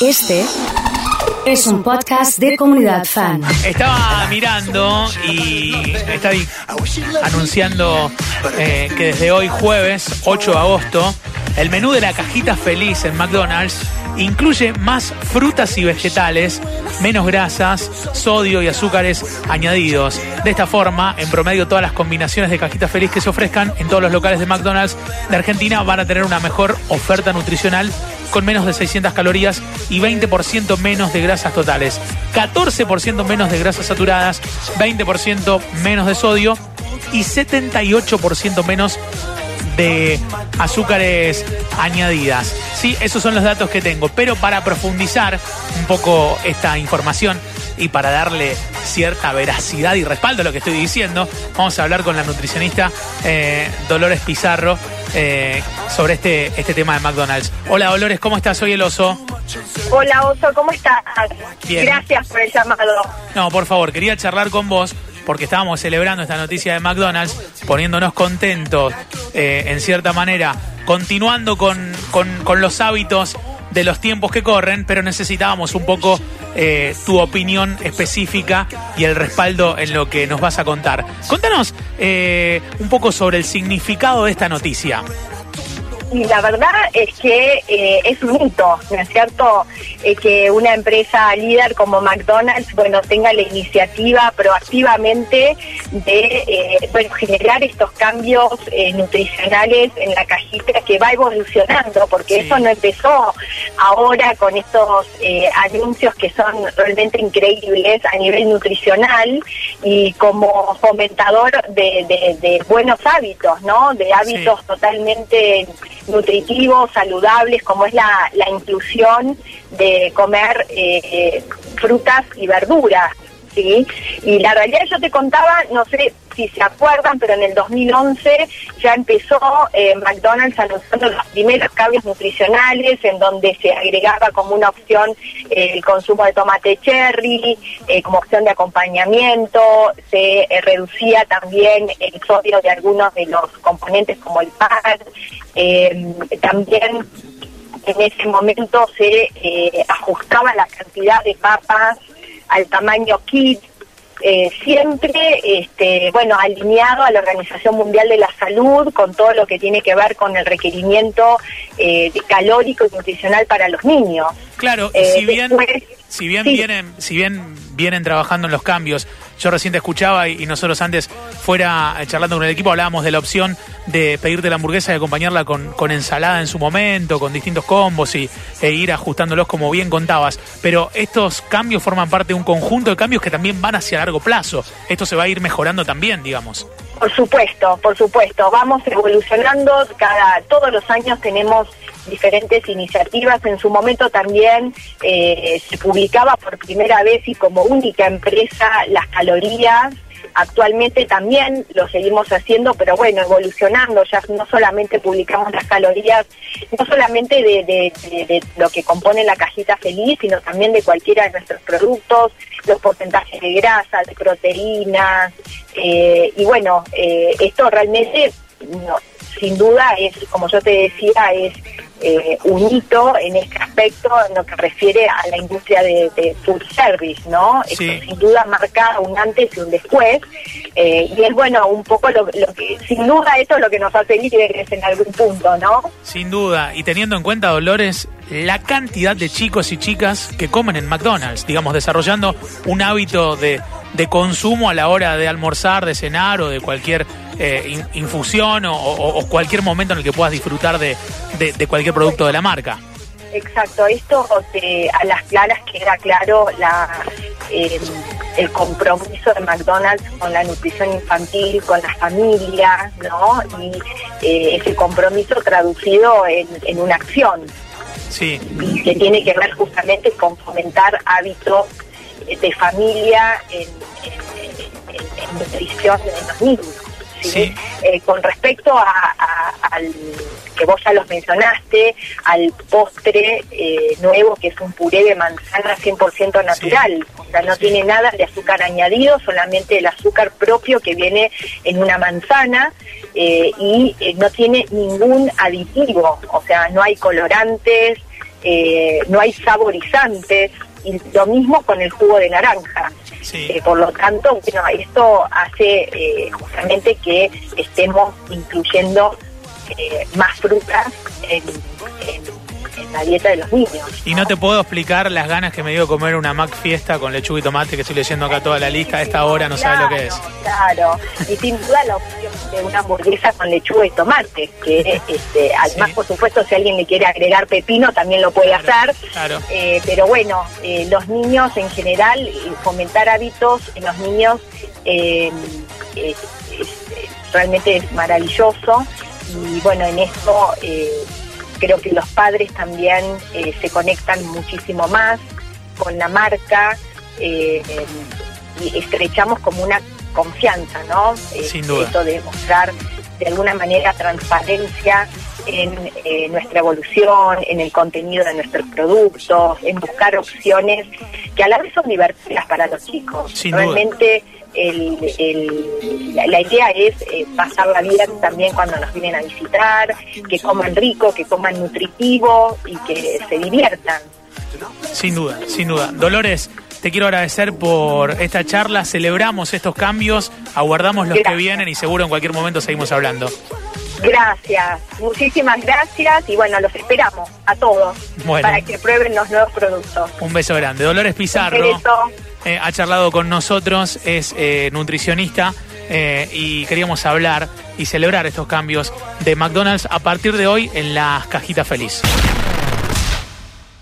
Este es un podcast de comunidad fan. Estaba mirando y está ahí anunciando eh, que desde hoy jueves 8 de agosto el menú de la cajita feliz en McDonald's incluye más frutas y vegetales, menos grasas, sodio y azúcares añadidos. De esta forma, en promedio todas las combinaciones de cajita feliz que se ofrezcan en todos los locales de McDonald's de Argentina van a tener una mejor oferta nutricional con menos de 600 calorías y 20% menos de grasas totales, 14% menos de grasas saturadas, 20% menos de sodio y 78% menos de azúcares añadidas. Sí, esos son los datos que tengo, pero para profundizar un poco esta información y para darle cierta veracidad y respaldo a lo que estoy diciendo, vamos a hablar con la nutricionista eh, Dolores Pizarro eh, sobre este, este tema de McDonald's. Hola Dolores, ¿cómo estás? Soy el oso. Hola Oso, ¿cómo estás? Bien. Gracias por el llamado. No, por favor, quería charlar con vos porque estábamos celebrando esta noticia de McDonald's, poniéndonos contentos, eh, en cierta manera, continuando con, con, con los hábitos de los tiempos que corren, pero necesitábamos un poco eh, tu opinión específica y el respaldo en lo que nos vas a contar. Contanos eh, un poco sobre el significado de esta noticia. Y la verdad es que eh, es un hito, ¿no es cierto? Eh, que una empresa líder como McDonald's, bueno, tenga la iniciativa proactivamente de, eh, bueno, generar estos cambios nutricionales en la cajita que va evolucionando, porque Sí. eso no empezó ahora con estos anuncios que son realmente increíbles a nivel nutricional y como fomentador de, de- de buenos hábitos, ¿no? De hábitos totalmente nutritivos, saludables, como es la, la inclusión de comer eh, frutas y verduras. ¿Sí? Y la realidad yo te contaba, no sé si se acuerdan, pero en el 2011 ya empezó eh, McDonald's anunciando los primeros cambios nutricionales en donde se agregaba como una opción eh, el consumo de tomate cherry, eh, como opción de acompañamiento, se reducía también el sodio de algunos de los componentes como el pan, eh, también en ese momento se ajustaba la cantidad de papas al tamaño kit, eh, siempre, este, bueno, alineado a la Organización Mundial de la Salud con todo lo que tiene que ver con el requerimiento eh, calórico y nutricional para los niños. Claro, y Eh, si bien, después- si bien sí. vienen, si bien vienen trabajando en los cambios, yo recién te escuchaba y, nosotros antes fuera eh, charlando con el equipo hablábamos de la opción de pedirte la hamburguesa y acompañarla con, con ensalada en su momento, con distintos combos y, e ir ajustándolos como bien contabas. Pero estos cambios forman parte de un conjunto de cambios que también van hacia largo plazo. Esto se va a ir mejorando también, digamos. Por supuesto, por supuesto. Vamos evolucionando. Cada, todos los años tenemos diferentes iniciativas. En su momento también eh, se publicaba por primera vez y como única empresa las calorías. Actualmente también lo seguimos haciendo, pero bueno, evolucionando. Ya no solamente publicamos las calorías, no solamente de, lo que compone la cajita feliz, sino también de cualquiera de nuestros productos, los porcentajes de grasa, de proteínas, eh, y bueno, eh, esto realmente, no, sin duda, es, como yo te decía, es eh, un hito en este aspecto en lo que refiere a la industria de, de food service, ¿no? Esto sin duda marca un antes y un después, eh, y es bueno, un poco lo, lo que, sin duda, esto es lo que nos hace líderes en algún punto, ¿no? Sin duda, y teniendo en cuenta, Dolores, la cantidad de chicos y chicas que comen en McDonald's, digamos, desarrollando un hábito de, de consumo a la hora de almorzar, de cenar o de cualquier eh, in- infusión o, o- o cualquier momento en el que puedas disfrutar de, de- de cualquier producto de la marca. Exacto, esto a las claras queda claro la, eh, el compromiso de McDonald's con la nutrición infantil, con la familia, ¿no? Y eh, ese compromiso traducido en, en una acción Sí, que tiene que ver justamente con fomentar hábitos eh, de familia en, en- en- en nutrición de los niños. ¿Sí? Sí. Eh, con respecto a- a- al que vos ya los mencionaste, al postre eh, nuevo que es un puré de manzana 100% natural, o sea, no Sí. tiene nada de azúcar añadido, solamente el azúcar propio que viene en una manzana eh, y eh, no tiene ningún aditivo, o sea, no hay colorantes, no hay saborizantes, y lo mismo con el jugo de naranja. Eh, por lo tanto, bueno, esto hace eh, justamente que estemos incluyendo más frutas en, en la dieta de los niños. Y no te puedo explicar las ganas que me dio comer una Mac Fiesta con lechuga y tomate, que estoy leyendo acá toda la lista. A esta hora no sabes lo que es. Claro, y sin duda la opción de una hamburguesa con lechuga y tomate, que este, además, por supuesto, si alguien le quiere agregar pepino, también lo puede hacer. Claro. Eh, pero bueno, eh, los niños en general, fomentar hábitos en los niños eh, realmente es maravilloso. Y bueno, en esto creo que los padres también se conectan muchísimo más con la marca y estrechamos como una confianza, ¿no? Sin duda. Esto de mostrar de alguna manera transparencia en eh, nuestra evolución, en el contenido de nuestros productos, en buscar opciones que a la vez son divertidas para los chicos. Sin Realmente el, la, idea es eh, pasarla bien también cuando nos vienen a visitar, que coman rico, que coman nutritivo y que se diviertan. Sin duda, sin duda. Dolores, te quiero agradecer por esta charla, celebramos estos cambios, aguardamos los que vienen y seguro en cualquier momento seguimos hablando. Gracias, muchísimas gracias y bueno, los esperamos a todos para que prueben los nuevos productos. Un beso grande. Dolores Pizarro eh, ha charlado con nosotros, es eh, nutricionista eh, y queríamos hablar y celebrar estos cambios de McDonald's a partir de hoy en las cajitas feliz.